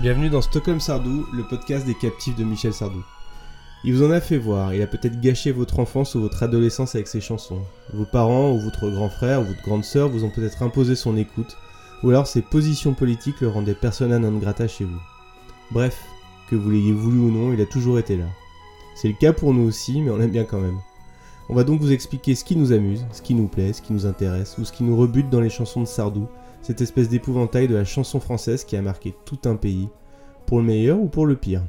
Bienvenue dans Stockholm Sardou, le podcast des captifs de Michel Sardou. Il vous en a fait voir, il a peut-être gâché votre enfance ou votre adolescence avec ses chansons. Vos parents ou votre grand frère ou votre grande sœur vous ont peut-être imposé son écoute, ou alors ses positions politiques le rendaient persona non grata chez vous. Bref, que vous l'ayez voulu ou non, il a toujours été là. C'est le cas pour nous aussi, mais on l'aime bien quand même. On va donc vous expliquer ce qui nous amuse, ce qui nous plaît, ce qui nous intéresse, ou ce qui nous rebute dans les chansons de Sardou, cette espèce d'épouvantail de la chanson française qui a marqué tout un pays, pour le meilleur ou pour le pire.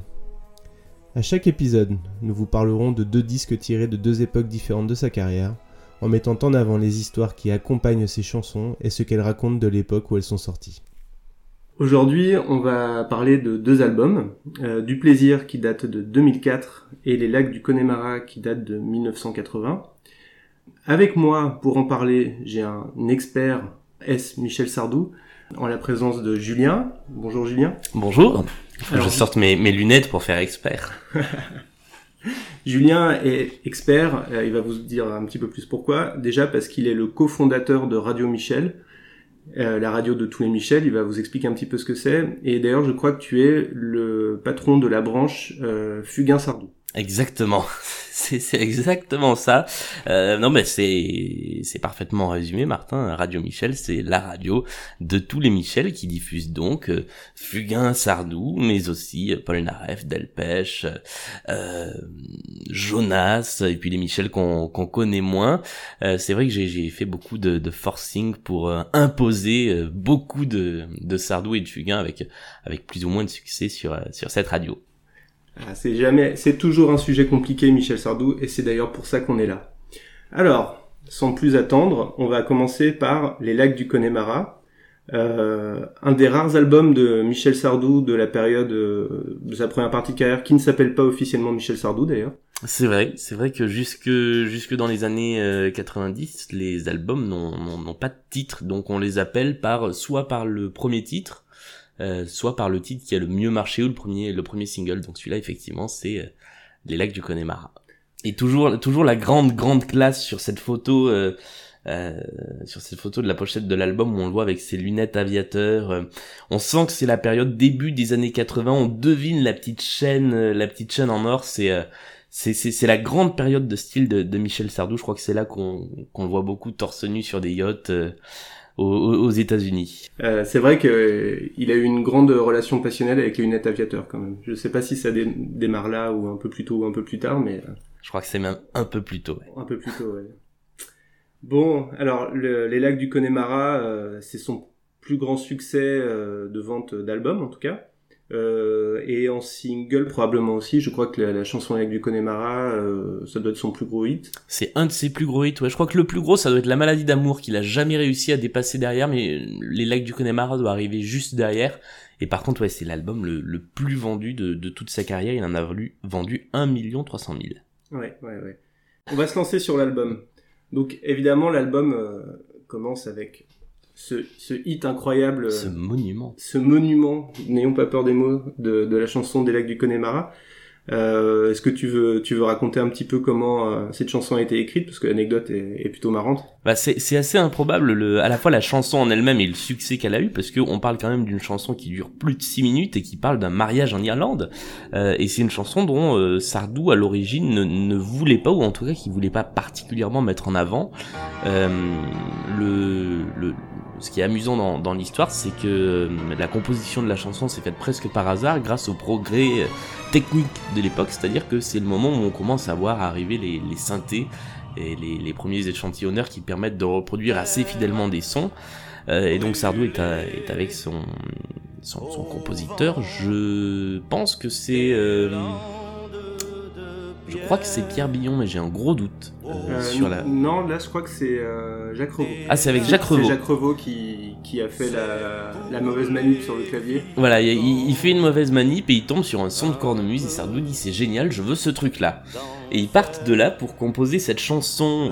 À chaque épisode, nous vous parlerons de deux disques tirés de deux époques différentes de sa carrière, en mettant en avant les histoires qui accompagnent ces chansons et ce qu'elles racontent de l'époque où elles sont sorties. Aujourd'hui, on va parler de deux albums, euh, Du Plaisir qui date de 2004 et Les Lacs du Connemara qui date de 1980. Avec moi, pour en parler, j'ai un expert S. Michel Sardou, en la présence de Julien. Bonjour Julien. Bonjour. je sorte mes, lunettes pour faire expert. Julien est expert, euh, il va vous dire un petit peu plus pourquoi. Déjà parce qu'il est le cofondateur de Radio Michel, euh, la radio de tous les Michel, il va vous expliquer un petit peu ce que c'est. Et d'ailleurs, je crois que tu es le patron de la branche euh, Fugain Sardou. Exactement, c'est exactement ça. Euh, non mais c'est c'est parfaitement résumé, Martin. Radio Michel, c'est la radio de tous les Michel qui diffusent donc euh, Fugain, Sardou, mais aussi euh, Paul Naref, Delpech, euh, Jonas, et puis les Michel qu'on connaît moins. Euh, c'est vrai que j'ai fait beaucoup de, forcing pour imposer beaucoup de Sardou et de Fugain avec plus ou moins de succès sur cette radio. Ah, c'est jamais, c'est toujours un sujet compliqué, Michel Sardou, et c'est d'ailleurs pour ça qu'on est là. Alors, sans plus attendre, on va commencer par Les Lacs du Connemara, euh, un des rares albums de Michel Sardou de la période euh, de sa première partie carrière, qui ne s'appelle pas officiellement Michel Sardou d'ailleurs. C'est vrai, c'est vrai que jusque jusque dans les années 90, euh, les albums n'ont pas de titre, donc on les appelle par soit par le premier titre, euh, soit par le titre qui a le mieux marché ou le premier le premier single. Donc celui-là effectivement c'est euh, Les Lacs du Connemara. Et toujours toujours la grande grande classe sur cette photo euh, sur cette photo de la pochette de l'album où on le voit avec ses lunettes aviateurs. on sent que c'est la période début des années 80. On devine la petite chaîne, la petite chaîne en or. C'est c'est la grande période de style de, de Michel Sardou. Je crois que c'est là qu'on qu'on le voit beaucoup torse nu sur des yachts aux, États-Unis. Euh, c'est vrai qu'il a eu une grande relation passionnelle avec les lunettes aviateurs quand même. Je sais pas si ça démarre là ou un peu plus tôt ou un peu plus tard, mais. Euh, Je crois que c'est même un peu plus tôt. Un peu plus tôt, ouais. Bon, alors les lacs du Connemara, euh, c'est son plus grand succès de vente d'albums en tout cas. Euh, et en single probablement aussi, je crois que la, chanson avec du Connemara, euh, ça doit être son plus gros hit. C'est un de ses plus gros hits, ouais. Je crois que le plus gros, ça doit être La maladie d'amour qu'il a jamais réussi à dépasser derrière, mais Les lacs du Connemara doit arriver juste derrière. Et par contre, ouais, c'est l'album le, plus vendu de, de, toute sa carrière. Il en a vendu 1 300 000. Ouais, ouais, ouais. On va se lancer sur l'album. Donc évidemment, l'album euh, commence avec ce, ce hit incroyable. Ce monument. Ce monument, n'ayons pas peur des mots, de, de la chanson des lacs du Connemara. Euh, Est-ce que tu veux, tu veux raconter un petit peu comment euh, cette chanson a été écrite? Parce que l'anecdote est, est, plutôt marrante. Bah c'est assez improbable le, à la fois la chanson en elle-même et le succès qu'elle a eu parce qu'on parle quand même d'une chanson qui dure plus de 6 minutes et qui parle d'un mariage en Irlande euh, et c'est une chanson dont euh, Sardou à l'origine ne, ne, voulait pas ou en tout cas qui voulait pas particulièrement mettre en avant. Euh, le, le ce qui est amusant dans, l'histoire, c'est que euh, la composition de la chanson s'est faite presque par hasard grâce au progrès euh, technique de l'époque, c'est-à-dire que c'est le moment où on commence à voir arriver les, synthés et les, premiers échantillonneurs qui permettent de reproduire assez fidèlement des sons. Euh, et donc Sardou est, avec son, compositeur. Je pense que c'est... Je crois que c'est Pierre Billon, mais j'ai un gros doute euh, euh, sur la. Non, là, je crois que c'est euh, Jacques Revaux. Ah, c'est avec Jacques Revaux. C'est Jacques Revaux qui, qui a fait la, la, mauvaise manip sur le clavier. Voilà, il, il, fait une mauvaise manip et il tombe sur un son de cornemuse et Sardou dit c'est génial, je veux ce truc-là. Et ils partent de là pour composer cette chanson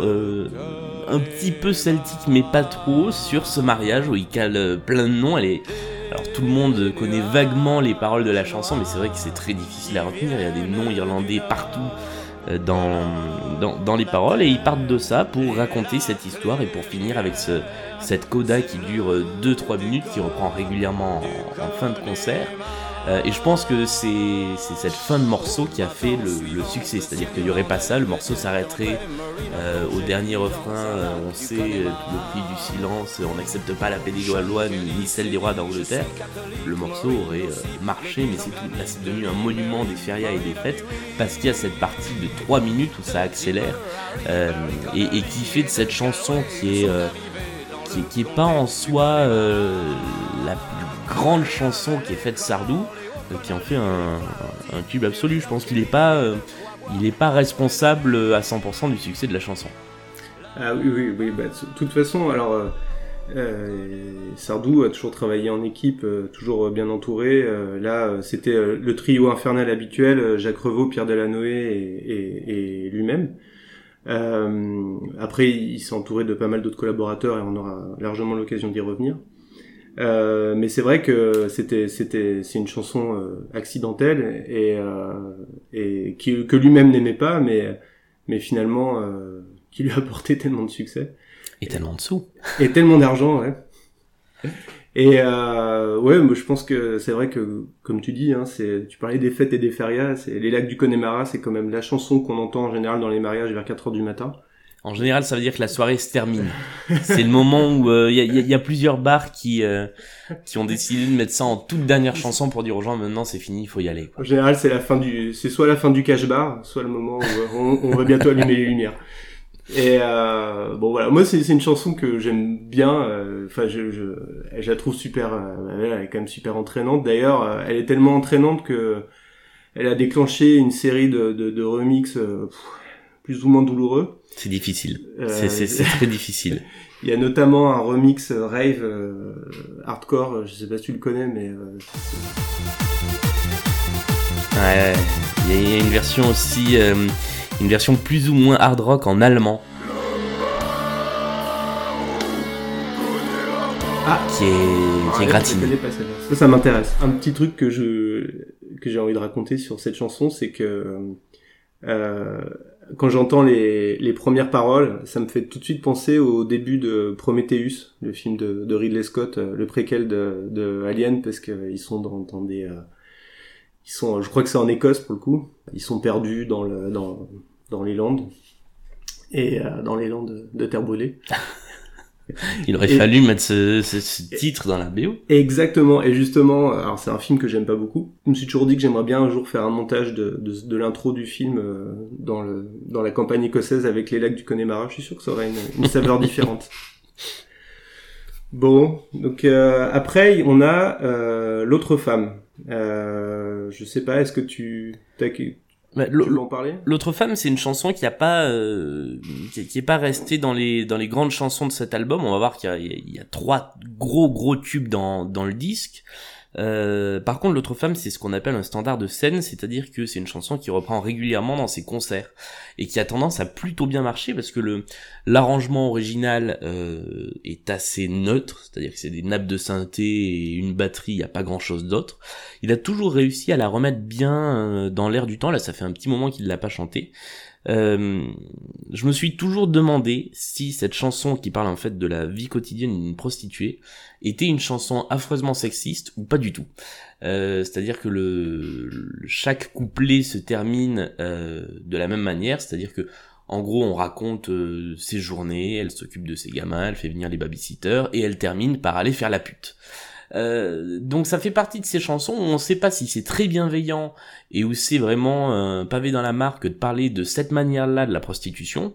un petit peu celtique, mais pas trop, sur ce mariage où il cale plein de noms. Elle est alors tout le monde connaît vaguement les paroles de la chanson, mais c'est vrai que c'est très difficile à retenir. Il y a des noms irlandais partout euh, dans, les paroles, et ils partent de ça pour raconter cette histoire et pour finir avec ce, cette coda qui dure 2-3 minutes, qui reprend régulièrement en, fin de concert. Euh, et je pense que c'est cette fin de morceau qui a fait le, succès. C'est-à-dire qu'il n'y aurait pas ça, le morceau s'arrêterait euh, au dernier refrain. Euh, on sait le prix du silence, on n'accepte pas la paix des ni, celle des rois d'Angleterre. Le morceau aurait marché, mais c'est. Là, c'est devenu un monument des férias et des fêtes parce qu'il y a cette partie de 3 minutes où ça accélère et, qui fait de cette chanson qui, est pas en soi la plus grande chanson qui est faite Sardou, euh, qui en fait un, un tube absolu. Je pense qu'il n'est pas, euh, il est pas responsable à 100% du succès de la chanson. Ah oui, oui, oui. Bah, de toute façon, alors. Euh, Sardou a toujours travaillé en équipe, toujours bien entouré. là, c'était le trio infernal habituel, Jacques Revaux, Pierre Delanoë et, et, et lui-même. après, il s'est entouré de pas mal d'autres collaborateurs et on aura largement l'occasion d'y revenir. Euh, mais c'est vrai que c'était c'était c'est une chanson euh, accidentelle et euh, et qui, que lui-même n'aimait pas mais mais finalement euh, qui lui a apporté tellement de succès. Et tellement de sous. Et tellement d'argent ouais. Et euh, ouais moi je pense que c'est vrai que comme tu dis hein, c'est tu parlais des fêtes et des férias c'est les lacs du Connemara c'est quand même la chanson qu'on entend en général dans les mariages vers 4 heures du matin en général, ça veut dire que la soirée se termine. C'est le moment où il euh, y, a, plusieurs bars qui euh, qui ont décidé de mettre ça en toute dernière chanson pour dire aux gens maintenant c'est fini, il faut y aller. En général, c'est la fin du, c'est soit la fin du cash bar, soit le moment où euh, on, va bientôt allumer les lumières. Et euh, bon voilà, moi c'est une chanson que j'aime bien. Enfin, je, je, je, la trouve super. elle est quand même super entraînante. D'ailleurs, elle est tellement entraînante que elle a déclenché une série de, de, de remix plus ou moins douloureux. C'est difficile. Euh, c'est très difficile. Il y a notamment un remix euh, rave euh, hardcore, je sais pas si tu le connais, mais. Ouais, il y a une version aussi, une version plus ou moins hard rock en allemand. Ah, qui est, qui est gratiné. Ça, ça m'intéresse. Un petit truc que je que j'ai envie de raconter sur cette chanson, c'est que euh, quand j'entends les, les, premières paroles, ça me fait tout de suite penser au début de Prometheus, le film de, de Ridley Scott, euh, le préquel de, de Alien, parce qu'ils sont dans, dans des, euh, ils sont, je crois que c'est en Écosse pour le coup, ils sont perdus dans le, dans, dans les Landes et euh, dans les Landes de terre brûlée. Il aurait fallu mettre ce, ce, titre dans la BO. Exactement. Et justement, alors c'est un film que j'aime pas beaucoup. Je me suis toujours dit que j'aimerais bien un jour faire un montage de, de, de l'intro du film euh, dans, le, dans la campagne écossaise avec les lacs du Connemara. Je suis sûr que ça aurait une, une saveur différente. Bon, donc euh, après on a euh, l'autre femme. Euh, je sais pas, est-ce que tu, l'autre femme, c'est une chanson qui a pas, euh, qui, est pas restée dans les dans les grandes chansons de cet album. On va voir qu'il y, y, a trois gros gros tubes dans dans le disque. Euh, par contre, l'autre femme, c'est ce qu'on appelle un standard de scène, c'est-à-dire que c'est une chanson qui reprend régulièrement dans ses concerts et qui a tendance à plutôt bien marcher parce que le l'arrangement original euh, est assez neutre, c'est-à-dire que c'est des nappes de synthé et une batterie, il n'y a pas grand-chose d'autre. Il a toujours réussi à la remettre bien euh, dans l'air du temps. Là, ça fait un petit moment qu'il l'a pas chanté. Euh, je me suis toujours demandé si cette chanson qui parle en fait de la vie quotidienne d'une prostituée était une chanson affreusement sexiste ou pas du tout. Euh, c'est-à-dire que le, chaque couplet se termine euh, de la même manière, c'est-à-dire que en gros on raconte ses journées, elle s'occupe de ses gamins, elle fait venir les babysitters et elle termine par aller faire la pute. Euh, donc ça fait partie de ces chansons où on sait pas si c'est très bienveillant et où c'est vraiment un pavé dans la marque de parler de cette manière-là de la prostitution,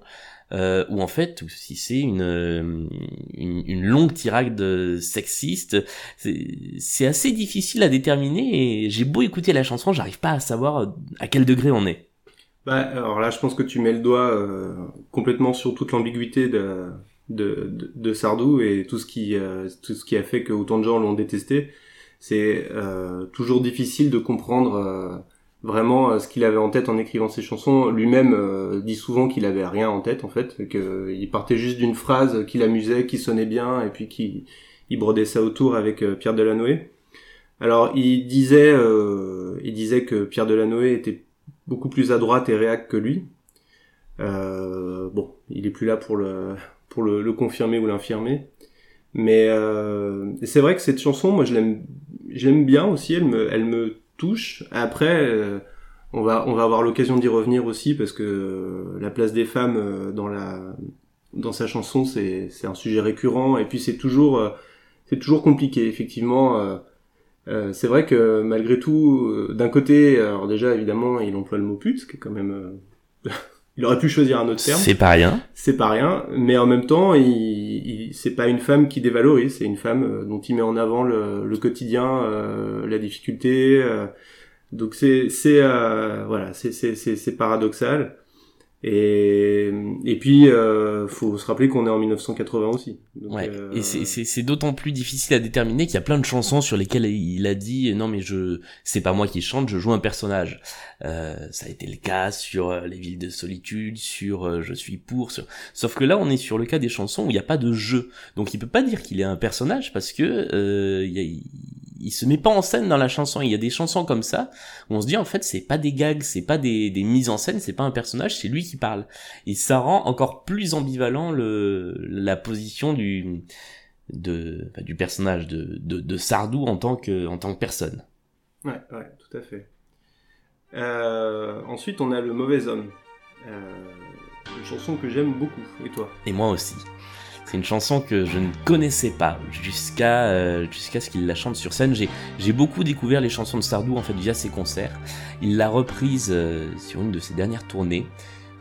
euh, ou en fait, ou si c'est une, une, une, longue tirade sexiste, c'est assez difficile à déterminer et j'ai beau écouter la chanson, j'arrive pas à savoir à quel degré on est. Bah, alors là, je pense que tu mets le doigt euh, complètement sur toute l'ambiguïté de, de, de, Sardou et tout ce qui euh, tout ce qui a fait que autant de gens l'ont détesté. C'est euh, toujours difficile de comprendre euh, vraiment ce qu'il avait en tête en écrivant ses chansons. Lui-même dit souvent qu'il avait rien en tête en fait, qu'il partait juste d'une phrase qui l'amusait, qui sonnait bien et puis qui il brodait ça autour avec Pierre Delanoë. Alors il disait il disait que Pierre Delanoë était beaucoup plus à droite et réac que lui. bon, il est plus là pour le pour le, confirmer ou l'infirmer. Mais euh, c'est vrai que cette chanson, moi, je l'aime, j'aime bien aussi. Elle me, elle me touche. Après, on va, on va avoir l'occasion d'y revenir aussi parce que la place des femmes dans la, dans sa chanson, c'est, c'est un sujet récurrent. Et puis c'est toujours, c'est toujours compliqué. Effectivement, c'est vrai que malgré tout, d'un côté, alors déjà évidemment, il emploie le mot pute, ce qui est quand même il aurait pu choisir un autre terme. C'est pas rien. C'est pas rien, mais en même temps, il, il c'est pas une femme qui dévalorise, c'est une femme euh, dont il met en avant le, le quotidien, euh, la difficulté. Euh, donc c'est c'est voilà, c'est c'est c'est paradoxal. Et, et puis, euh, faut se rappeler qu'on est en 1980 aussi. ouais. Euh, et c'est d'autant plus difficile à déterminer qu'il y a plein de chansons sur lesquelles il a dit non mais je c'est pas moi qui chante, je joue un personnage. Euh, ça a été le cas sur euh, les villes de solitude, sur euh, je suis pour. Sur... Sauf que là on est sur le cas des chansons où il n'y a pas de jeu, donc il peut pas dire qu'il est un personnage parce que il y a, il se met pas en scène dans la chanson. Il y a des chansons comme ça où on se dit en fait c'est pas des gags, c'est pas des, des mises en scène, c'est pas un personnage, c'est lui qui parle. Et ça rend encore plus ambivalent le la position du de du personnage de, de, de Sardou en tant que en tant que personne. Ouais, ouais, tout à fait. Euh, ensuite, on a le mauvais homme. Euh, une chanson que j'aime beaucoup. Et toi? Et moi aussi. Une chanson que je ne connaissais pas jusqu'à euh, ce qu'il la chante sur scène. J'ai j'ai beaucoup découvert les chansons de Sardou en fait via ses concerts. Il l'a reprise euh, sur une de ses dernières tournées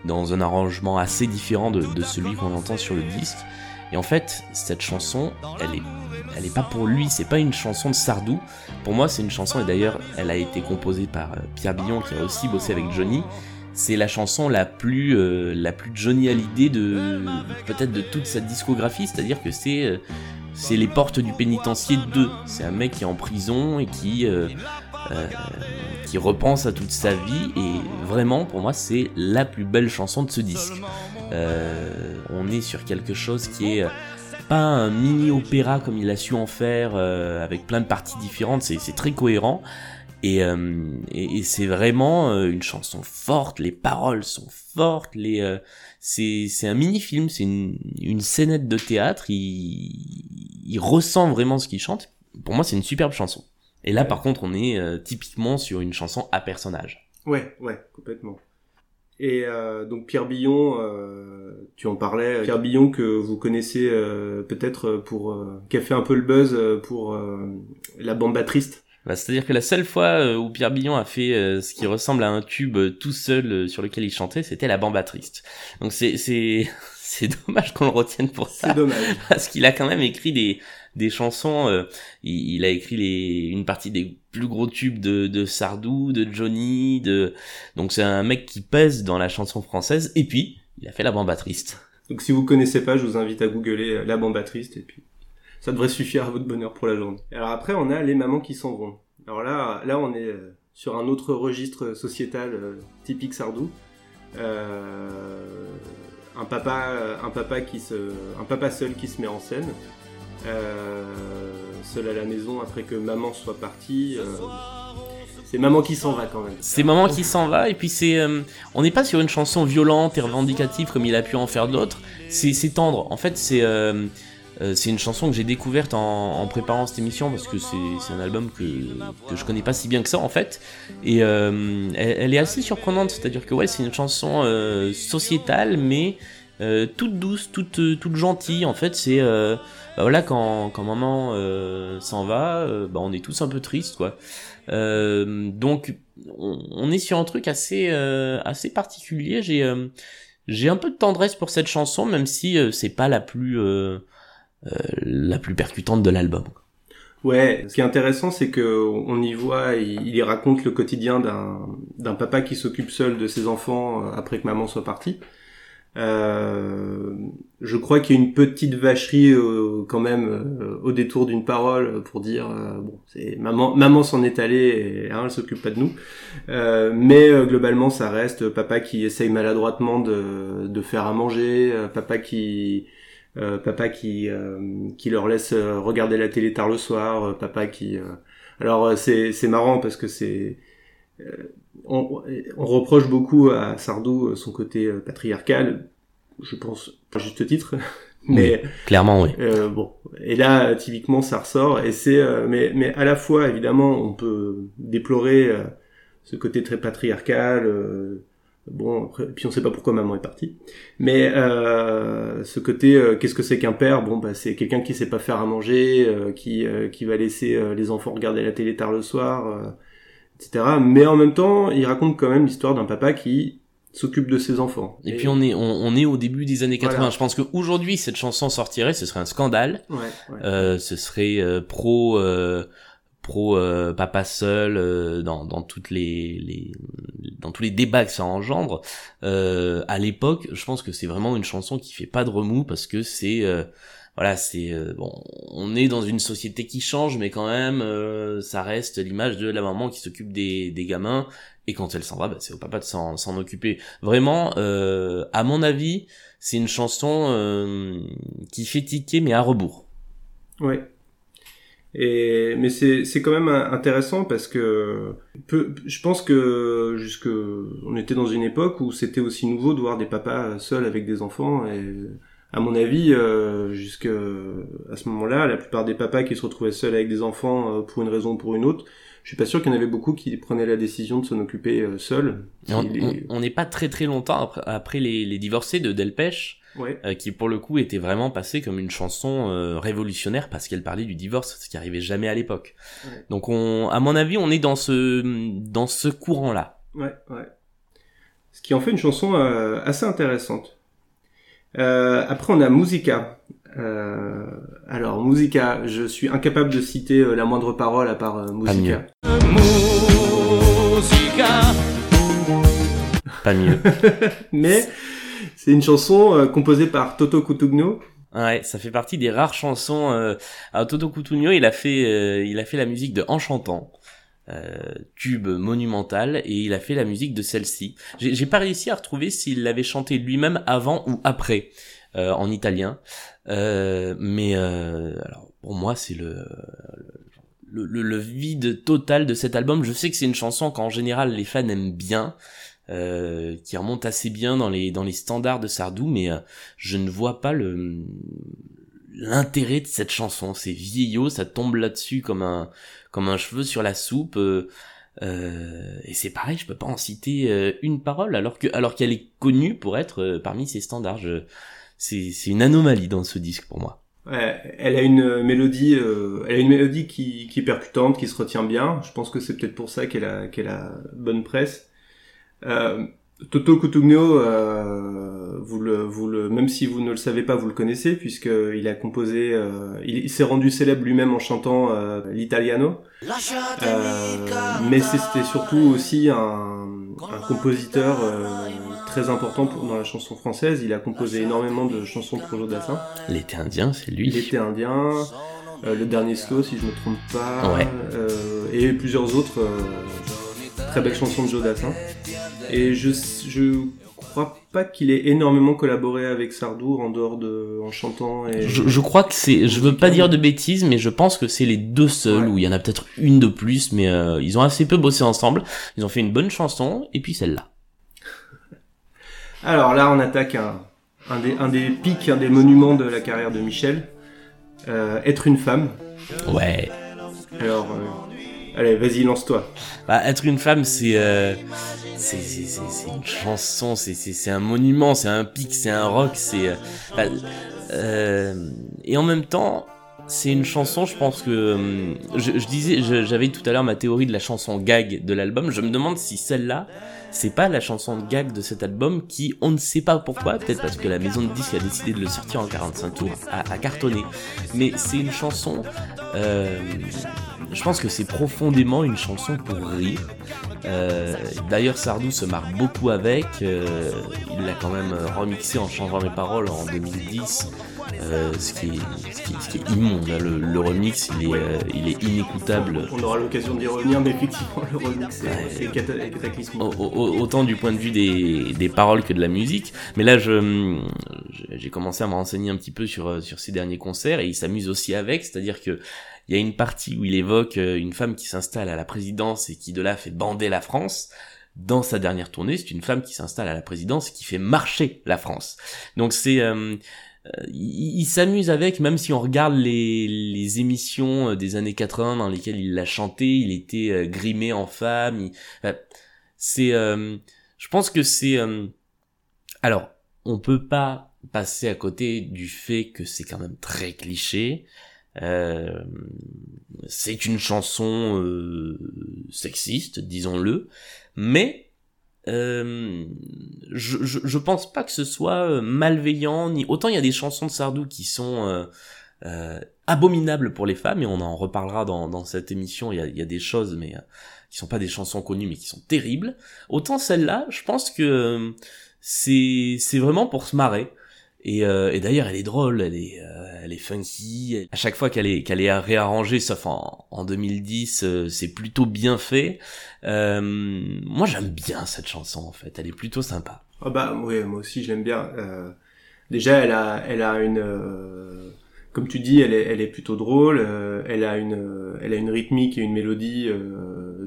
dans un arrangement assez différent de, de celui qu'on entend sur le disque. Et en fait, cette chanson, elle est elle est pas pour lui, c'est pas une chanson de Sardou. Pour moi, c'est une chanson et d'ailleurs, elle a été composée par euh, Pierre Billon qui a aussi bossé avec Johnny c'est la chanson la plus euh, la plus Johnny Hallyday de peut-être de toute sa discographie, c'est-à-dire que c'est euh, c'est les portes du pénitencier 2. C'est un mec qui est en prison et qui euh, qui repense à toute sa vie et vraiment pour moi c'est la plus belle chanson de ce disque. on est sur quelque chose qui est pas un mini opéra comme il a su en faire avec plein de parties différentes, c'est très cohérent. Euh, et, et, c'est vraiment euh, une chanson forte, les paroles sont fortes, les euh, c'est un mini film, c'est une, une scénette de théâtre, il, il ressent vraiment ce qu'il chante. Pour moi, c'est une superbe chanson. Et là, par contre, on est typiquement sur une chanson à personnage. Ouais, ouais, complètement. Et donc Pierre Billon, tu en parlais, Pierre Billon que vous connaissez peut-être pour qui a fait un peu le buzz pour la bamba triste bah, C'est-à-dire que la seule fois euh, où Pierre Billon a fait euh, ce qui ressemble à un tube euh, tout seul sur lequel il chantait, c'était la bamba triste. Donc c'est c'est c'est dommage qu'on le retienne pour ça. C'est dommage. Parce qu'il a quand même écrit des des chansons. il, il, a écrit les une partie des plus gros tubes de de Sardou, de Johnny, de donc c'est un mec qui pèse dans la chanson française. Et puis il a fait la bamba triste. Donc si vous connaissez pas, je vous invite à googler la bamba triste et puis ça devrait suffire à votre bonheur pour la journée. Alors après, on a les mamans qui s'en vont. Alors là, là, on est euh, sur un autre registre sociétal euh, typique Sardou. Euh, un papa, un papa qui se, un papa seul qui se met en scène, seul à la maison après que maman soit partie. c'est maman qui s'en va quand même. C'est maman qui s'en va et puis c'est, on n'est pas sur une chanson violente et revendicative comme il a pu en faire d'autres. C'est, tendre. En fait, c'est euh, c'est une chanson que j'ai découverte en, préparant cette émission parce que c'est un album que, que je connais pas si bien que ça en fait. Et euh, elle, est assez surprenante, c'est-à-dire que ouais, c'est une chanson euh, sociétale mais toute douce, toute, toute gentille. En fait, c'est bah voilà quand, quand maman s'en va, bah on est tous un peu tristes quoi. donc on, on, est sur un truc assez assez particulier. J'ai j'ai un peu de tendresse pour cette chanson, même si c'est pas la plus euh, la plus percutante de l'album. Ouais, ce qui est intéressant, c'est que on y voit, il, y raconte le quotidien d'un papa qui s'occupe seul de ses enfants euh, après que maman soit partie. Euh, je crois qu'il y a une petite vacherie euh, quand même au détour d'une parole pour dire bon c'est maman maman s'en est allée hein, elle s'occupe pas de nous mais globalement ça reste papa qui essaye maladroitement de, de faire à manger papa qui euh, papa qui euh, qui leur laisse euh, regarder la télé tard le soir, papa qui alors c'est c'est marrant parce que c'est on, on, reproche beaucoup à Sardou son côté patriarcal. je pense, pas juste titre, mais clairement oui. Euh, bon, et là typiquement ça ressort et c'est euh, mais mais à la fois évidemment on peut déplorer euh, ce côté très patriarcal. Euh, bon, après, puis on sait pas pourquoi maman est partie, mais ce côté qu'est-ce que c'est qu'un père? Bon, bah c'est quelqu'un qui sait pas faire à manger, qui qui va laisser les enfants regarder la télé tard le soir, etc. Mais en même temps, il raconte quand même l'histoire d'un papa qui s'occupe de ses enfants. Et, puis on est on, est au début des années 80. Je pense qu'aujourd'hui cette chanson sortirait, ce serait un scandale. Ouais, ouais. Euh, ce serait euh, pro euh, pro euh, papa seul euh, dans dans toutes les, les dans tous les débats que ça engendre. à l'époque, je pense que c'est vraiment une chanson qui fait pas de remous parce que c'est voilà, c'est bon, on est dans une société qui change, mais quand même, ça reste l'image de la maman qui s'occupe des, des gamins et quand elle s'en va, bah, c'est au papa de s'en, s'en occuper. Vraiment, euh, à mon avis, c'est une chanson euh, qui fait tiquer, mais à rebours. Ouais. Et mais c'est c'est quand même intéressant parce que peu, je pense que jusque on était dans une époque où c'était aussi nouveau de voir des papas seuls avec des enfants et à mon avis euh, jusque à ce moment-là la plupart des papas qui se retrouvaient seuls avec des enfants euh, pour une raison ou pour une autre je suis pas sûr qu'il y en avait beaucoup qui prenaient la décision de s'en occuper euh, seuls. On n'est pas très très longtemps après, après les, les, divorcés de Delpech, ouais. euh, qui pour le coup était vraiment passé comme une chanson euh, révolutionnaire parce qu'elle parlait du divorce, ce qui arrivait jamais à l'époque. Ouais. Donc on, à mon avis, on est dans ce dans ce courant-là. Ouais, ouais. Ce qui en fait une chanson euh, assez intéressante. Euh, après, on a Musica. Euh, alors, Musica, je suis incapable de citer euh, la moindre parole à part euh, Musica. Musica. Pas mieux. Mais c'est une chanson euh, composée par Toto Cutugno. Ouais, ça fait partie des rares chansons. Euh... Toto Cutugno, il a fait, euh, il a fait la musique de Enchantant. Euh, tube monumental et il a fait la musique de celle-ci. J'ai pas réussi à retrouver s'il l'avait chanté lui-même avant ou après euh, en italien. Euh, mais alors pour moi c'est le, le le, vide total de cet album. Je sais que c'est une chanson qu'en général les fans aiment bien, euh, qui remonte assez bien dans les dans les standards de Sardou, mais euh, je ne vois pas le l'intérêt de cette chanson. C'est vieillot, ça tombe là-dessus comme un comme un cheveu sur la soupe. Euh, euh, et c'est pareil, je peux pas en citer euh, une parole alors que alors qu'elle est connue pour être parmi ses standards. C'est c'est une anomalie dans ce disque pour moi. Ouais, elle a une mélodie, elle a une mélodie qui, qui est percutante, qui se retient bien. Je pense que c'est peut-être pour ça qu'elle a qu'elle a bonne presse. Euh, Toto Cutugno, euh, vous le, vous le, même si vous ne le savez pas, vous le connaissez puisque il a composé, euh, il, il s'est rendu célèbre lui-même en chantant euh, l'italiano. Euh, mais c'était surtout aussi un, un compositeur euh, très important pour, dans la chanson française. Il a composé énormément de chansons pour Joe Dassin. L'été indien, c'est lui. L'été indien, euh, le dernier slow si je me trompe pas, Ouais. euh, et plusieurs autres euh, très belles chansons de Joe Dassin. Et je je crois pas qu'il ait énormément collaboré avec Sardou en dehors de en chantant et Je, je crois que c'est, je veux pas dire de bêtises, mais je pense que c'est les deux seuls Ouais. où il y en a peut-être une de plus, mais euh, ils ont assez peu bossé ensemble. Ils ont fait une bonne chanson et puis celle-là. Alors là, on attaque un, un, des, un des pics, un des monuments de la carrière de Michel. Euh, être une femme. Ouais. Alors, euh, allez, vas-y, lance-toi. Bah, être une femme, c'est euh, c'est une chanson, c'est un monument, c'est un pic, c'est un rock, c'est euh, bah, euh, et en même temps, c'est une chanson. Je pense que hum, je, disais, j'avais tout à l'heure ma théorie de la chanson gag de l'album. Je me demande si celle-là, c'est pas la chanson gag de cet album qui, on ne sait pas pourquoi, peut-être parce que la maison de disques a décidé de le sortir en 45 tours, a, a cartonné. Mais c'est une chanson. euh, je pense que c'est profondément une chanson pour rire. Euh, D'ailleurs, Sardou se marre beaucoup avec. euh, il l'a quand même remixé en changeant les paroles en 2010. euh, ce, qui est, ce, qui est, ce qui est immonde. hein. Le, le remix, il est, euh, il est inécoutable. On aura l'occasion d'y revenir, mais effectivement, le remix Ouais. cata- cataclysmique. Au- au- autant du point de vue des, des paroles que de la musique. Mais là, je j'ai commencé à me renseigner un petit peu sur euh, sur ses derniers concerts et il s'amuse aussi avec, c'est-à-dire que il y a une partie où il évoque euh, une femme qui s'installe à la présidence et qui de là fait bander la France. dans sa dernière tournée, c'est une femme qui s'installe à la présidence et qui fait marcher la France. Donc c'est euh, il, s'amuse avec, même si on regarde les, émissions des années 80 dans lesquelles il l'a chanté, il était grimé en femme. c'est, je pense que c'est, alors on peut pas passer à côté du fait que c'est quand même très cliché. Euh, c'est une chanson euh, sexiste, disons-le, mais euh, je, je, je, pense pas que ce soit malveillant. Ni autant il y a des chansons de Sardou qui sont abominables pour les femmes et on en reparlera dans, dans cette émission. Il y a, y a des choses, mais qui sont pas des chansons connues, mais qui sont terribles. Autant celle-là, je pense que c'est c'est vraiment pour se marrer. Et, euh, et d'ailleurs, elle est drôle, elle est, euh, elle est funky. À chaque fois qu'elle est, qu'elle est réarrangée, sauf en, en 2010, euh, c'est plutôt bien fait. Euh, moi, j'aime bien cette chanson en fait. Elle est plutôt sympa. Ah bah oui, moi aussi, je l'aime bien. déjà, elle a, elle a une, comme tu dis, elle est, elle est plutôt drôle. elle a une, elle a une rythmique et une mélodie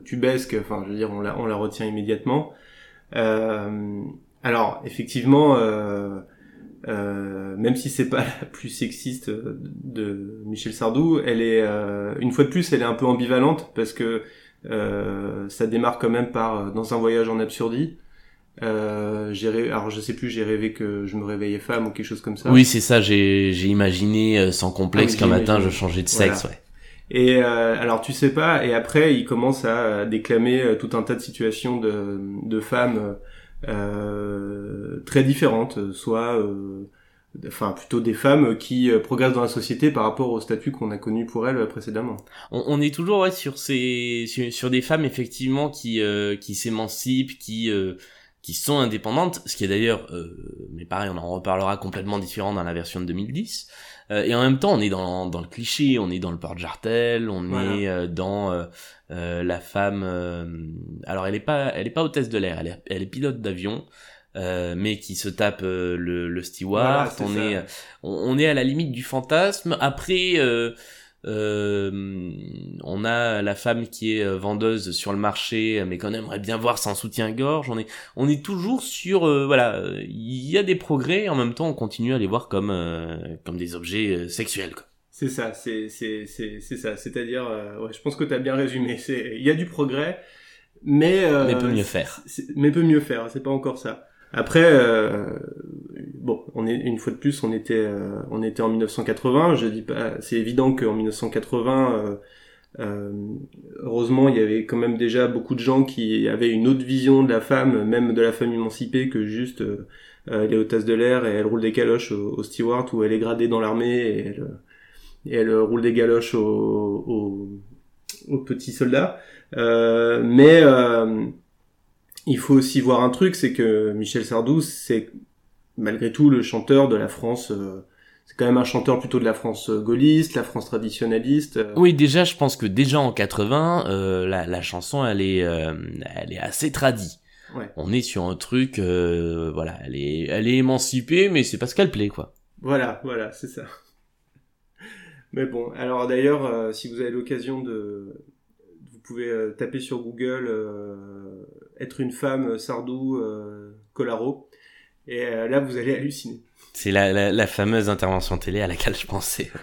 tubesque. Enfin, je veux dire, on la, on la retient immédiatement. alors, effectivement. Euh, même si c'est pas la plus sexiste de Michel Sardou, elle est euh, une fois de plus, elle est un peu ambivalente parce que euh, ça démarre quand même par dans un voyage en absurdie. Euh, j'ai alors je sais plus, j'ai rêvé que je me réveillais femme ou quelque chose comme ça. Oui, c'est ça. J'ai j'ai imaginé sans complexe ah qu'un matin je changeais de sexe. Ouais. Et alors tu sais pas. Et après, il commence à déclamer tout un tas de situations de de femmes euh, très différentes, soit euh, enfin plutôt des femmes qui euh, progressent dans la société par rapport au statut qu'on a connu pour elles précédemment. On, est toujours ouais, sur ces sur, sur, des femmes effectivement qui qui s'émancipent, qui qui sont indépendantes, ce qui est d'ailleurs, mais pareil, on en reparlera complètement différent dans la version de 2010. Euh, et en même temps, on est dans, dans le cliché, on est dans le port jartel, on est euh, dans euh, la femme. alors, elle est pas, elle est pas hôtesse de l'air, elle est, elle est pilote d'avion. mais qui se tape le, le steward, on est on, est à la limite du fantasme. Après, euh, on a la femme qui est euh, vendeuse sur le marché, mais qu'on aimerait bien voir sans soutien-gorge. On est, on est toujours sur, euh, voilà, il y a des progrès. En même temps, on continue à les voir comme, comme des objets sexuels. C'est ça, c'est, c'est, c'est, c'est ça. C'est-à-dire, ouais, je pense que tu as bien résumé. C'est, il y a du progrès, mais mais peut mieux faire. Mais peut mieux faire. C'est pas encore ça. Après, euh, bon, on est une fois de plus, on était, euh, on était en 1980. Je dis pas, c'est évident qu'en 1980, euh, euh, heureusement, il y avait quand même déjà beaucoup de gens qui avaient une autre vision de la femme, même de la femme émancipée, que juste euh, elle est hôtesse de l'air et elle roule des galoches au, au steward ou elle est gradée dans l'armée et elle, et elle roule des galoches aux, petits soldats. mais il faut aussi voir un truc, c'est que Michel Sardou, c'est malgré tout le chanteur de la France. Euh, c'est quand même un chanteur plutôt de la France euh, gaulliste, la France traditionnaliste. Euh. Oui, déjà, je pense que déjà en 80, la, la, chanson, elle est, elle est assez tradie. Ouais. On est sur un truc, voilà, elle est, elle est émancipée, mais c'est parce qu'elle plaît, quoi. Voilà, voilà, c'est ça. Mais bon, alors d'ailleurs, si vous avez l'occasion de, vous pouvez taper sur Google être une femme euh, Sardou euh, Colaro. Et euh, là, vous allez halluciner. C'est la, la, fameuse intervention télé à laquelle je pensais.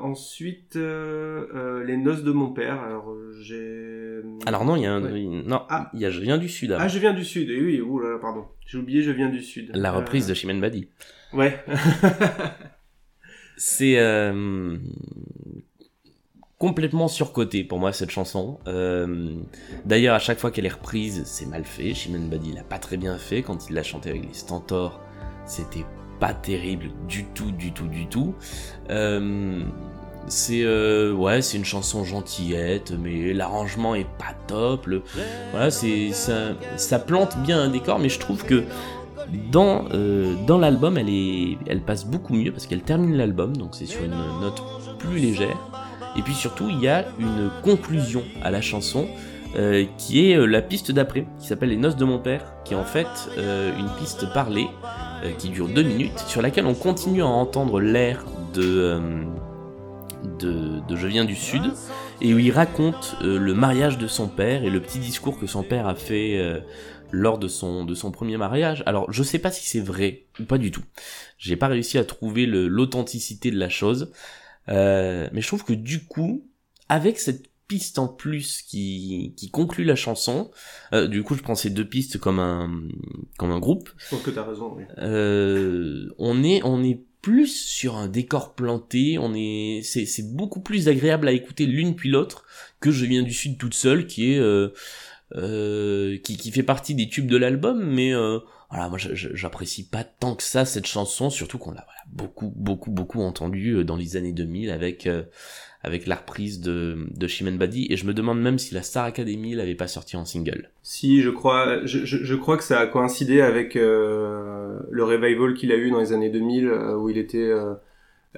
ensuite, les noces de mon père. Alors j'ai. Alors non, il y a un... non, ah. il y a je viens du sud. Ah, je viens du sud. Et oui, pardon. J'ai oublié, je viens du sud. La reprise de Chimène Badi. Ouais. c'est complètement surcoté pour moi cette chanson. Euh, d'ailleurs, à chaque fois qu'elle est reprise, c'est mal fait. Chimène Badi l'a pas très bien fait quand il l'a chanté avec les Stentors. C'était pas terrible du tout, du tout, du tout. Euh, c'est euh, ouais, une chanson gentillette, mais l'arrangement est pas top. voilà, c'est ça, ça plante bien un décor, mais je trouve que dans dans l'album, elle elle passe beaucoup mieux parce qu'elle termine l'album, donc c'est sur une note plus légère. Et puis surtout, il y a une conclusion à la chanson euh, qui est euh, la piste d'après, qui s'appelle Les Noces de mon père, qui est en fait euh, une piste parlée qui dure deux minutes, sur laquelle on continue à entendre l'air de de, Je viens du Sud, et où il raconte le mariage de son père et le petit discours que son père a fait lors de son, de son premier mariage. Alors je sais pas si c'est vrai ou pas du tout. J'ai pas réussi à trouver l'authenticité de la chose. Euh, mais je trouve que du coup, avec cette piste en plus qui, qui conclut la chanson, euh, du coup je prends ces deux pistes comme un, comme un groupe. Je pense que t'as raison, oui. Euh, on est, on est plus sur un décor planté, on est, c'est, c'est beaucoup plus agréable à écouter l'une puis l'autre que Je viens du Sud toute seule, qui est, euh, euh, qui, qui fait partie des tubes de l'album, mais euh, voilà, moi j'apprécie pas tant que ça cette chanson, surtout qu'on l'a voilà, beaucoup, beaucoup, beaucoup entendu euh, dans les années 2000 avec euh, avec la reprise de, de Chimène Badi, et je me demande même si la Star Academy l'avait pas sorti en single. Si, je crois, je, je, je crois que ça a coïncidé avec euh, le revival qu'il a eu dans les années 2000, euh, où il était euh,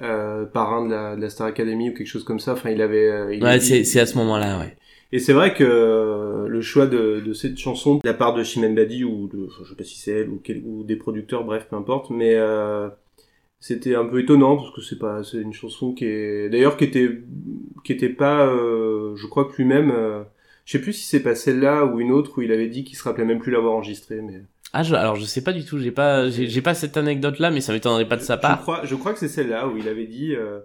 euh, parrain de la, de la, Star Academy ou quelque chose comme ça. Enfin, il avait. Il ouais, c'est à ce moment-là, ouais. Et c'est vrai que le choix de, de, cette chanson de la part de Chimène Badi ou de, je sais pas si c'est elle ou, quel, ou, des producteurs, bref, peu importe, mais euh, c'était un peu étonnant parce que c'est pas, c'est une chanson qui est, d'ailleurs, qui était, qui était pas, euh, je crois que lui-même, euh, je sais plus si c'est pas celle-là ou une autre où il avait dit qu'il se rappelait même plus l'avoir enregistrée, mais. Ah, je, alors je sais pas du tout, j'ai pas, j'ai pas cette anecdote-là, mais ça m'étonnerait pas de sa part. Je crois, je crois que c'est celle-là où il avait dit. Euh,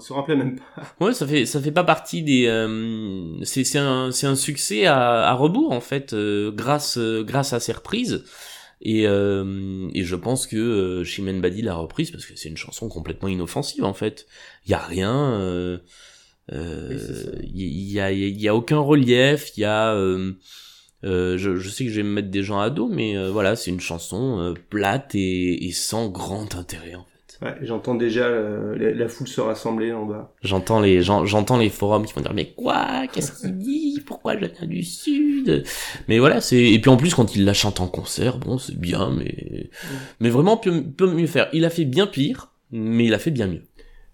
se rappelait même pas. Ouais, ça fait ça fait pas partie des. Euh, c'est c'est un c'est un succès à, à rebours en fait, euh, grâce euh, grâce à ces reprises. Et euh, et je pense que euh, Chimène Badi l'a reprise parce que c'est une chanson complètement inoffensive en fait. Il y a rien. Euh, il y, a il y a aucun relief. Il y a euh, je, je, sais que je vais me mettre des gens à dos, mais voilà, c'est une chanson plate et, et, sans grand intérêt. En fait. Ouais, j'entends déjà euh, la, la, foule se rassembler en bas. J'entends les j'entends les forums qui vont dire mais quoi? Qu'est-ce qu'il dit? Pourquoi je viens du sud? Mais voilà, c'est et puis en plus quand il la chante en concert, bon, c'est bien mais mais vraiment peut, peut mieux faire. Il a fait bien pire, mais il a fait bien mieux.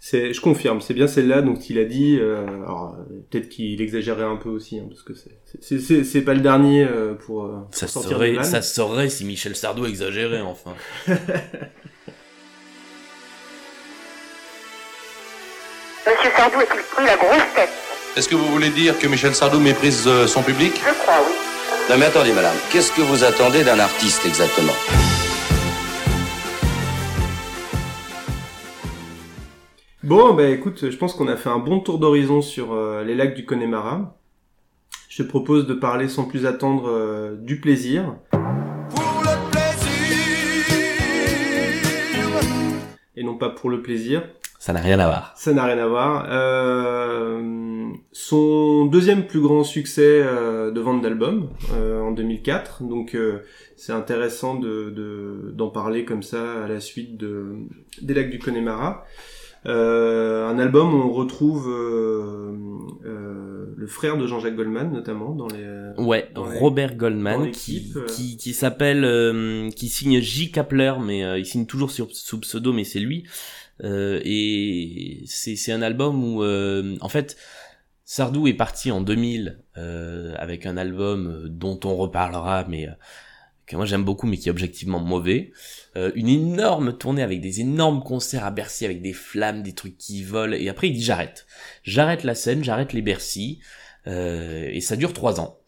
C'est, je confirme, c'est bien celle-là donc il a dit. Euh, alors peut-être qu'il exagérait un peu aussi, hein, parce que c'est, c'est, c'est, pas le dernier euh, pour. pour ça serait, ça serait si Michel Sardou exagérait enfin. Monsieur Sardou est-il pris la grosse tête Est-ce que vous voulez dire que Michel Sardou méprise euh, son public Je crois, oui. Non mais attendez, madame, qu'est-ce que vous attendez d'un artiste exactement Bon, bah écoute, je pense qu'on a fait un bon tour d'horizon sur euh, les lacs du Connemara. Je te propose de parler sans plus attendre euh, du plaisir. Pour le plaisir Et non pas pour le plaisir. Ça n'a rien à voir. Ça n'a rien à voir. Euh, son deuxième plus grand succès euh, de vente d'albums euh, en 2004. Donc euh, c'est intéressant de, de, d'en parler comme ça à la suite de des lacs du Connemara. Euh, un album où on retrouve le frère de Jean-Jacques Goldman notamment dans les ouais dans Robert Goldman qui qui, qui s'appelle qui signe J Kapler mais il signe toujours sur, sous pseudo mais c'est lui et c'est un album où euh, en fait Sardou est parti en 2000 euh, avec un album dont on reparlera mais que moi j'aime beaucoup mais qui est objectivement mauvais. une énorme tournée avec des énormes concerts à Bercy avec des flammes, des trucs qui volent et après il dit j'arrête. J'arrête la scène, j'arrête les Bercy et ça dure trois ans.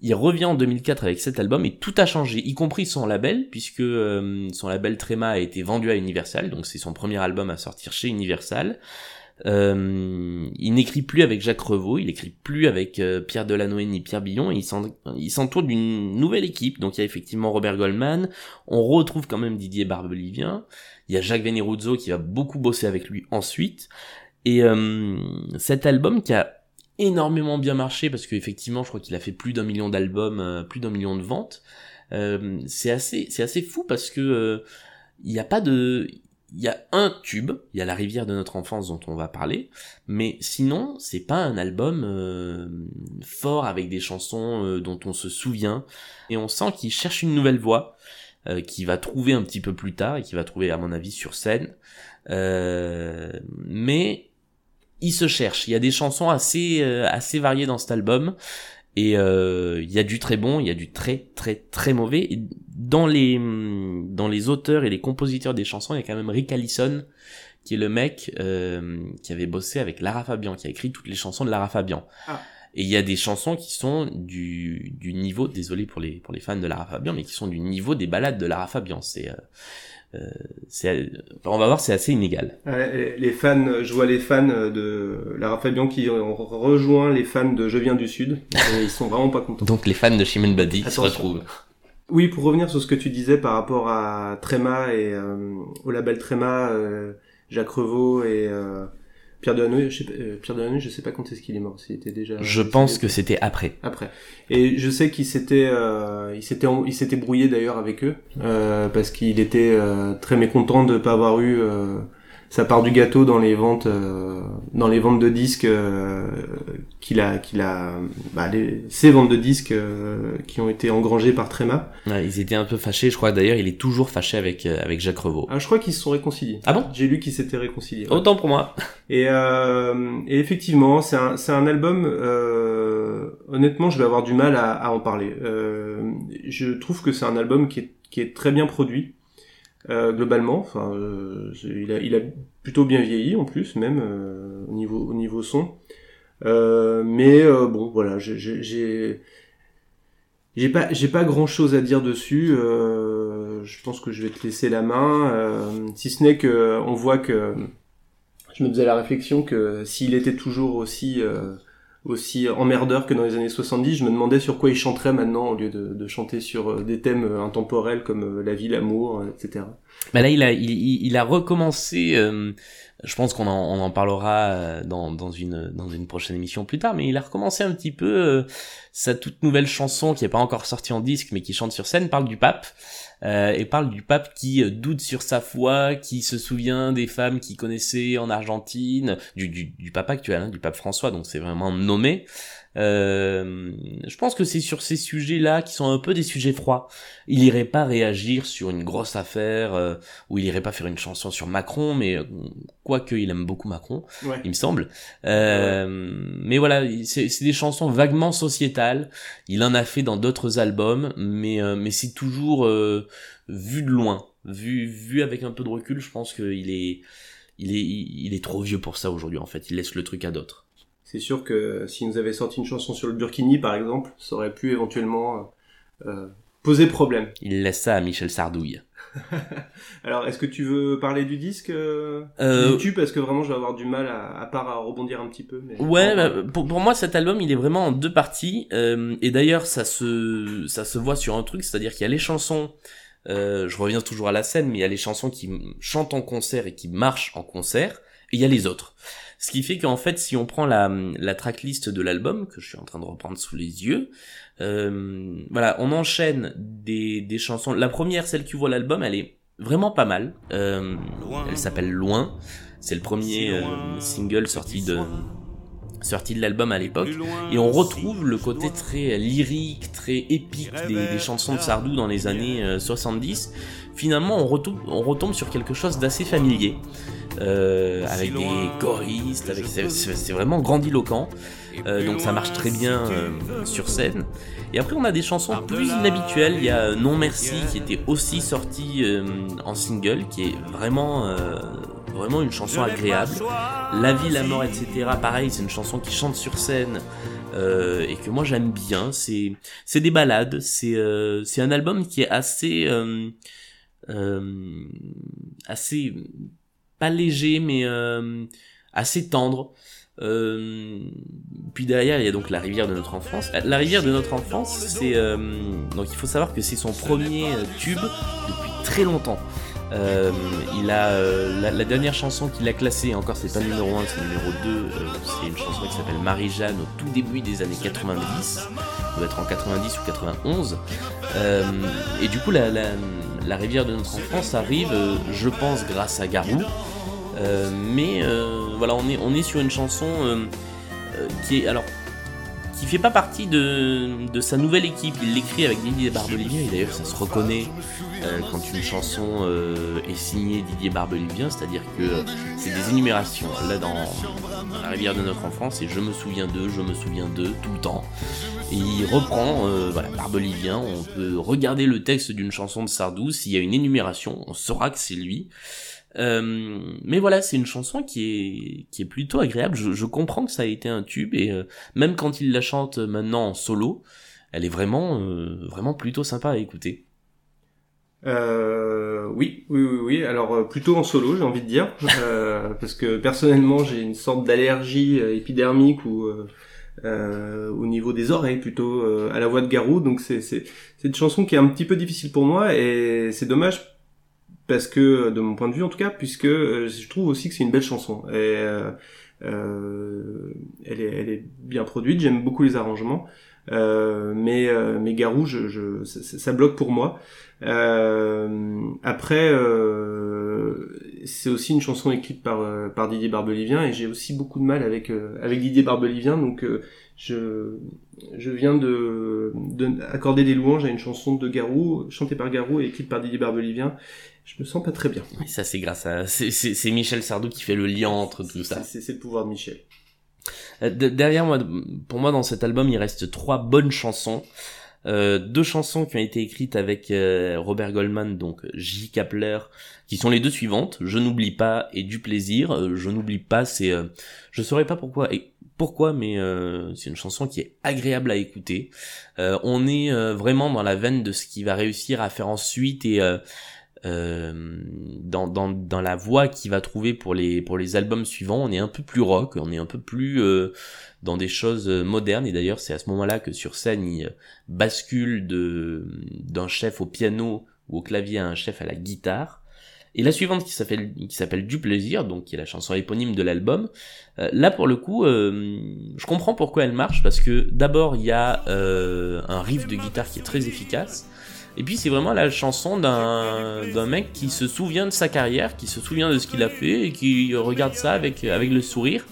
Il revient en 2004 avec cet album et tout a changé, y compris son label, puisque euh, son label Trema a été vendu à Universal, donc c'est son premier album à sortir chez Universal. Euh, il n'écrit plus avec Jacques Revaux, il écrit plus avec euh, Pierre Delanoë ni Pierre Billon, il s'entoure d'une nouvelle équipe. Donc il y a effectivement Robert Goldman, on retrouve quand même Didier Barbelivien, il y a Jacques Veneruzzo qui va beaucoup bosser avec lui ensuite. Et euh, cet album qui a énormément bien marché parce qu'effectivement je crois qu'il a fait plus d'un million d'albums, euh, plus d'un million de ventes. Euh, c'est assez c'est assez fou parce que euh, il n'y a pas de il y a un tube, il y a la rivière de notre enfance dont on va parler, mais sinon c'est pas un album euh, fort avec des chansons euh, dont on se souvient et on sent qu'il cherche une nouvelle voix euh, qu'il va trouver un petit peu plus tard et qu'il va trouver à mon avis sur scène. mais il se cherche. Il y a des chansons assez euh, assez variées dans cet album et euh, il y a du très bon, il y a du très très très mauvais. Et dans les dans les auteurs et les compositeurs des chansons, il y a quand même Rick Allison qui est le mec euh, qui avait bossé avec Lara Fabian, qui a écrit toutes les chansons de Lara Fabian. Ah. Et il y a des chansons qui sont du, du niveau, désolé pour les, pour les fans de Lara Fabian, mais qui sont du niveau des balades de Lara Fabian. C'est, euh, on va voir, c'est assez inégal. Les fans, je vois les fans de Lara Fabian qui ont rejoint les fans de Je viens du Sud, et ils sont vraiment pas contents. Donc les fans de Shimon Badi se retrouvent. Oui, pour revenir sur ce que tu disais par rapport à Tréma et euh, au label Tréma, euh, Jacques Revaux et euh, Pierre Delanoë, je sais, pas- euh, Pierre Delanoë, je sais pas quand est-ce qu'il est mort, s'il était déjà. Je pense que c'était après. après. Et je sais qu'il s'était, euh, il s'était, il s'était brouillé d'ailleurs avec eux euh, parce qu'il était euh, très mécontent de pas avoir eu sa part du gâteau dans les ventes, euh, dans les ventes de disques euh, qu'il a, qu'il a, bah, les, ces ventes de disques euh, qui ont été engrangées par Tréma. Ouais, ils étaient un peu fâchés. Je crois d'ailleurs, il est toujours fâché avec euh, avec Jacques Revaux. Ah, je crois qu'ils se sont réconciliés. Ah bon? J'ai lu qu'ils s'étaient réconciliés. ouais. Autant pour moi. Et, euh, et effectivement, c'est un, c'est un album. Euh, honnêtement, je vais avoir du mal à, à en parler. Euh, je trouve que c'est un album qui est, qui est très bien produit euh, globalement. Enfin, euh, il, a, plutôt bien vieilli en plus, même euh, au niveau au niveau son. Mais bon, voilà, j'ai- j'ai pas j'ai pas grand chose à dire dessus. Je pense que je vais te laisser la main, si ce n'est que on voit que je me faisais la réflexion que s'il était toujours aussi aussi emmerdeur que dans les années 70, je me demandais sur quoi il chanterait maintenant au lieu de, chanter sur euh, des thèmes euh, intemporels comme euh, la vie, l'amour, etc. Bah là, il a, il, a recommencé. je pense qu'on en, parlera dans, une dans une prochaine émission plus tard, mais il a recommencé un petit peu sa toute nouvelle chanson qui est pas encore sortie en disque, mais qui chante sur scène, parle du pape euh, et parle du pape qui euh, doute sur sa foi, qui se souvient des femmes qu'il connaissait en Argentine, du du, du pape actuel, hein, du pape François, donc c'est vraiment nommé. Euh, je pense que c'est sur ces sujets-là qui sont un peu des sujets froids. Il irait pas réagir sur une grosse affaire. euh, où il irait pas faire une chanson sur Macron, mais euh, quoique il aime beaucoup Macron, Ouais. il me semble. Euh, Mais voilà, il- c'est c'est des chansons vaguement sociétales. Il en a fait dans d'autres albums, mais euh, mais c'est toujours euh, vu de loin, vu vu avec un peu de recul. Je pense qu'il est il est il est trop vieux pour ça aujourd'hui. En fait, il laisse le truc à d'autres. C'est sûr que s'il nous avait sorti une chanson sur le Burkini, par exemple, ça aurait pu éventuellement euh, euh, poser problème. Il laisse ça à Michel Sardouille. Alors, est-ce que tu veux parler du disque euh, Euh, Tu parce que vraiment, je vais avoir du mal à, à part à rebondir un petit peu. Mais... Ouais, bah, pour, pour moi cet album il est vraiment en deux parties euh, et d'ailleurs ça se ça se voit sur un truc, c'est-à-dire qu'il y a les chansons, euh, je reviens toujours à la scène, mais il y a les chansons qui chantent en concert et qui marchent en concert et il y a les autres. Ce qui fait qu'en fait si on prend la la tracklist de l'album que je suis en train de reprendre sous les yeux, euh, voilà on enchaîne des des chansons. La première, celle qui voit l'album, elle est vraiment pas mal. Euh, elle s'appelle Loin. C'est le premier euh, single sorti de sorti de l'album à l'époque. Et on retrouve le côté très lyrique, très épique des, des chansons de Sardou dans les années euh, 70. Finalement, on retombe, on retombe sur quelque chose d'assez familier, euh, avec des choristes, avec c'est vraiment grandiloquent. Euh, donc ça marche très bien euh, sur scène. Et après, on a des chansons plus inhabituelles. Il y a euh, Non Merci qui était aussi sorti euh, en single, qui est vraiment euh, vraiment une chanson agréable. La vie, la mort, etc. Pareil, c'est une chanson qui chante sur scène euh, et que moi j'aime bien. C'est c'est des balades. C'est euh, c'est un album qui est assez euh, euh, assez pas léger mais euh, assez tendre. Euh, puis derrière, il y a donc la rivière de notre enfance. La- rivière de notre enfance, c'est euh, donc il faut savoir que c'est son premier euh, tube depuis très longtemps. Euh, il a euh, la, la dernière chanson qu'il a classée, encore c'est pas numéro 1, c'est numéro 2, euh, c'est une chanson qui s'appelle Marie-Jeanne au tout début des années 90, ça doit être en 90 ou 91. Euh, et du coup, la, la, la rivière de notre enfance arrive, euh, je pense, grâce à Garou. Euh, mais euh, voilà, on est, sur une chanson qui qui fait pas partie de, sa nouvelle équipe. Il l'écrit avec Didier Barbelivien et d'ailleurs ça se reconnaît euh, quand une chanson euh, est signée Didier Barbelivien, c'est-à-dire que euh, c'est des énumérations. Là dans, La rivière de notre enfance, c'est je me souviens d'eux, je me souviens d'eux tout le temps. Et il reprend euh, voilà, Barbelivien, on peut regarder le texte d'une chanson de Sardou, s'il y a une énumération, on saura que c'est lui. Euh, mais voilà, c'est une chanson qui est qui est plutôt agréable. Je, je comprends que ça a été un tube et euh, même quand il la chante maintenant en solo, elle est vraiment euh, vraiment plutôt sympa à écouter. Euh, oui, oui, oui, oui. Alors euh, plutôt en solo, j'ai envie de dire, euh, parce que personnellement, j'ai une sorte d'allergie euh, épidermique ou euh, euh, au niveau des oreilles plutôt euh, à la voix de Garou. Donc c'est c'est c'est une chanson qui est un petit peu difficile pour moi et c'est dommage parce que de mon point de vue en tout cas, puisque je trouve aussi que c'est une belle chanson et elle est elle est bien produite. J'aime beaucoup les arrangements. Euh, mais euh, mais Garou, je, je, ça, ça bloque pour moi. Euh, après, euh, c'est aussi une chanson écrite par par Didier Barbelivien et j'ai aussi beaucoup de mal avec euh, avec Didier Barbelivien, donc euh, je je viens de, de accorder des louanges à une chanson de Garou chantée par Garou et écrite par Didier Barbelivien. Je me sens pas très bien. Et ça, c'est grâce à c'est Michel Sardou qui fait le lien entre tout ça. C'est c'est le pouvoir de Michel. Euh, de- derrière moi, pour moi, dans cet album, il reste trois bonnes chansons. Euh, deux chansons qui ont été écrites avec euh, Robert Goldman, donc J. Kapler, qui sont les deux suivantes. Je n'oublie pas et du plaisir. Je n'oublie pas, c'est, je saurais pas pourquoi et pourquoi, mais c'est une chanson qui est agréable à écouter. On est vraiment dans la veine de ce qu'il va réussir à faire ensuite et euh, dans, dans, dans la voix qu'il va trouver pour les, pour les albums suivants, on est un peu plus rock, on est un peu plus euh, dans des choses euh, modernes, et d'ailleurs c'est à ce moment-là que sur scène il euh, bascule de, d'un chef au piano ou au clavier à un chef à la guitare. Et la suivante qui s'appelle qui s'appelle Du plaisir, donc qui est la chanson éponyme de l'album. là pour le coup, euh, je comprends pourquoi elle marche parce que d'abord il y a euh, un riff de guitare qui est très efficace. Et puis c'est vraiment la chanson d'un mec qui se souvient de sa carrière, qui se souvient de ce qu'il a fait et qui regarde ça avec avec le sourire.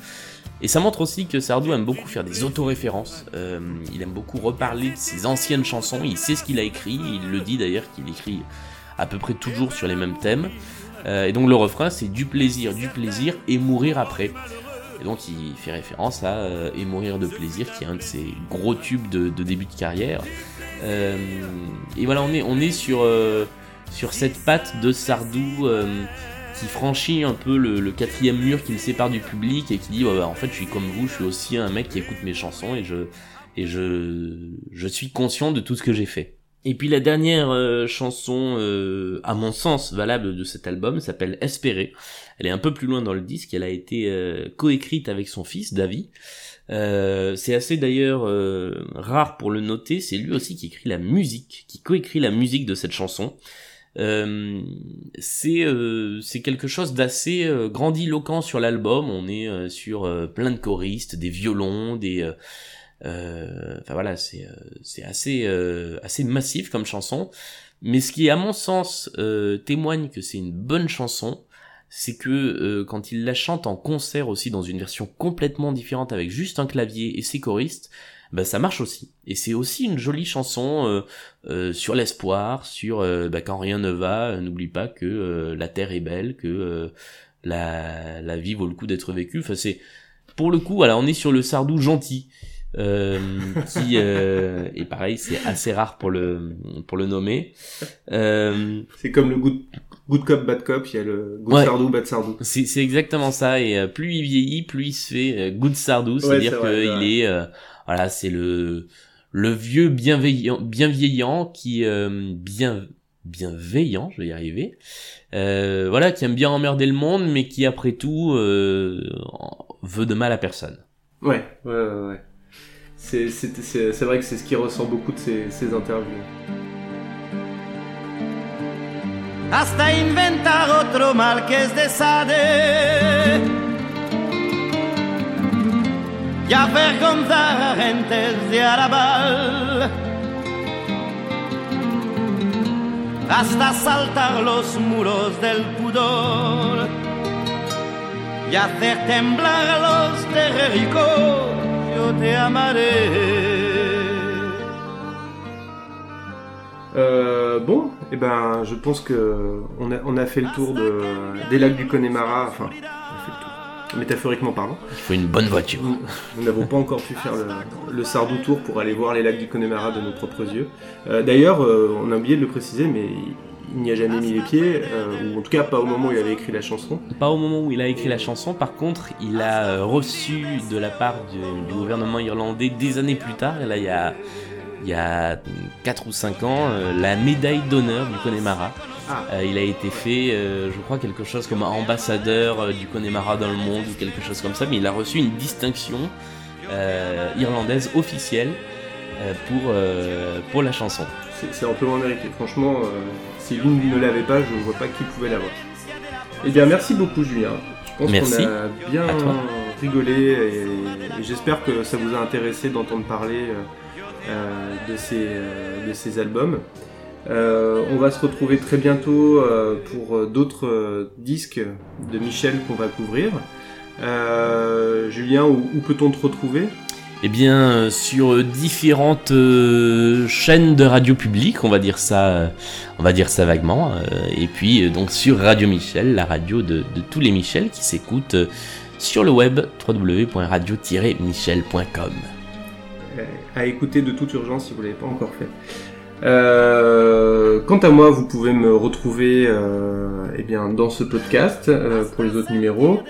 Et ça montre aussi que Sardou aime beaucoup faire des autoréférences. Euh, il aime beaucoup reparler de ses anciennes chansons. Il sait ce qu'il a écrit. Il le dit d'ailleurs qu'il écrit à peu près toujours sur les mêmes thèmes. Euh, et donc le refrain c'est du plaisir, du plaisir et mourir après. Et donc il fait référence à euh, Et mourir de plaisir, qui est un de ses gros tubes de, début de carrière. Euh, et voilà, on est, on est sur, euh, sur cette patte de Sardou qui franchit un peu le, quatrième mur qui le sépare du public et qui dit bah, en fait je suis comme vous, je suis aussi un mec qui écoute mes chansons et je, et je, je suis conscient de tout ce que j'ai fait. Et puis la dernière euh, chanson, euh, à mon sens, valable de cet album, s'appelle Espérer. Elle est un peu plus loin dans le disque, elle a été euh, coécrite avec son fils, Davy. Euh, c'est assez d'ailleurs euh, rare pour le noter, c'est lui aussi qui écrit la musique, qui coécrit la musique de cette chanson. C'est c'est quelque chose d'assez grandiloquent sur l'album. On est sur plein de choristes, des violons, des enfin voilà, c'est euh, assez euh, assez massif comme chanson. Mais ce qui, à mon sens, euh, témoigne que c'est une bonne chanson, c'est que euh, quand il la chante en concert aussi dans une version complètement différente avec juste un clavier et ses choristes, bah ça marche aussi. Et c'est aussi une jolie chanson euh, euh, sur l'espoir, sur euh, bah, quand rien ne va, euh, n'oublie pas que euh, la terre est belle, que euh, la, la vie vaut le coup d'être vécue. Enfin c'est pour le coup, voilà, on est sur le Sardou gentil. Euh, qui euh, et pareil c'est assez rare pour le pour le nommer euh, C'est comme le good, good cop, bad cop, il y a le good Ouais. Sardou, bad Sardou. C'est exactement ça et plus il vieillit, plus il se fait good sardou, c'est-à-dire qu'il est voilà, c'est le le vieux bienveillant bien vieillant qui euh, bien bienveillant, je vais y arriver. Euh, voilà, qui aime bien emmerder le monde mais qui après tout euh, veut de mal à personne. Ouais, ouais, ouais. ouais. C'est, vrai que c'est ce qui ressort beaucoup de ces, interviews. hasta inventar otro mal de Sade. Y avergonzar a gentes de Arabal. Hasta saltar los muros del pudor. Y hacer temblar a los de yo te amaré Euh, bon, eh ben, je pense que on a, on a fait le tour de, des lacs du Connemara, enfin, on a fait le tour, métaphoriquement parlant. Il faut une bonne voiture. Nous nous n'avons pas encore pu faire le, le Sardou Tour pour aller voir les lacs du Connemara de nos propres yeux. Euh, D'ailleurs, euh, on a oublié de le préciser, mais il, n'y a jamais mis les pieds, euh, ou en tout cas pas au moment où il avait écrit la chanson. Pas au moment où il a écrit la chanson, par contre, il a euh, reçu de la part du, du gouvernement irlandais des années plus tard, et là il y a, il y a 4 ou 5 ans, euh, la médaille d'honneur du Connemara. Ah. Euh, il a été fait, euh, je crois, quelque chose comme ambassadeur euh, du Connemara dans le monde ou quelque chose comme ça, mais il a reçu une distinction euh, irlandaise officielle euh, pour, euh, pour la chanson. C'est amplement mérité. Franchement, euh, si lui ne l'avait pas, je ne vois pas qui pouvait l'avoir. Eh bien, merci beaucoup, Julien. Je pense Merci. qu'on a bien rigolé et, et j'espère que ça vous a intéressé d'entendre parler euh, euh, de, ces, euh, de ces albums. Euh, on va se retrouver très bientôt euh, pour euh, d'autres euh, disques de Michel qu'on va couvrir. Euh, Julien, où, où peut-on te retrouver? Eh bien, sur différentes euh, chaînes de radio publique, on va dire ça, euh, on va dire ça vaguement, euh, et puis donc sur Radio Michel, la radio de, tous les Michel qui s'écoutent sur le web www.radio-michel.com. À écouter de toute urgence si vous ne l'avez pas encore fait. Quant à moi, vous pouvez me retrouver eh bien, dans ce podcast pour les autres numéros,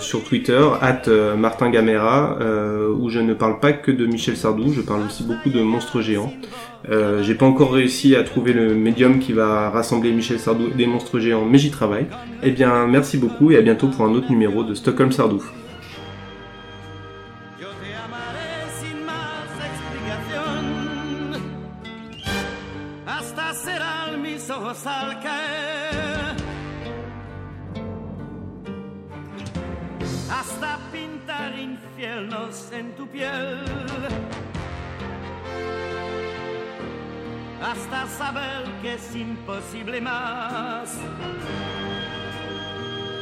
sur Twitter, at euh, Martin Gamera, euh, où je ne parle pas que de Michel Sardou, je parle aussi beaucoup de monstres géants. Euh, J'ai pas encore réussi à trouver le médium qui va rassembler Michel Sardou et des monstres géants, mais j'y travaille. Eh bien, merci beaucoup et à bientôt pour un autre numéro de Stockholm Sardou. Hasta saber que es imposible más.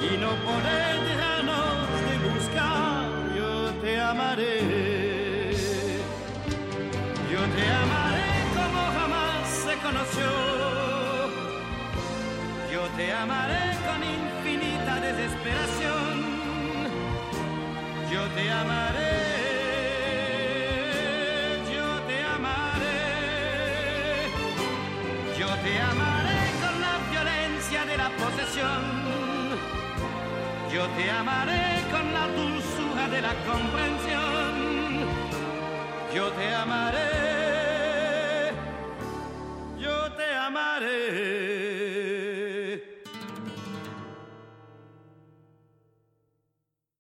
y no poder dejarnos de buscar. Yo te amaré, yo te amaré como jamás se conoció. Yo te amaré con infinita desesperación. Yo te amaré. Te amaré con la violencia de la posesión. Yo te amaré con la dulzura de la comprensión. Yo te amaré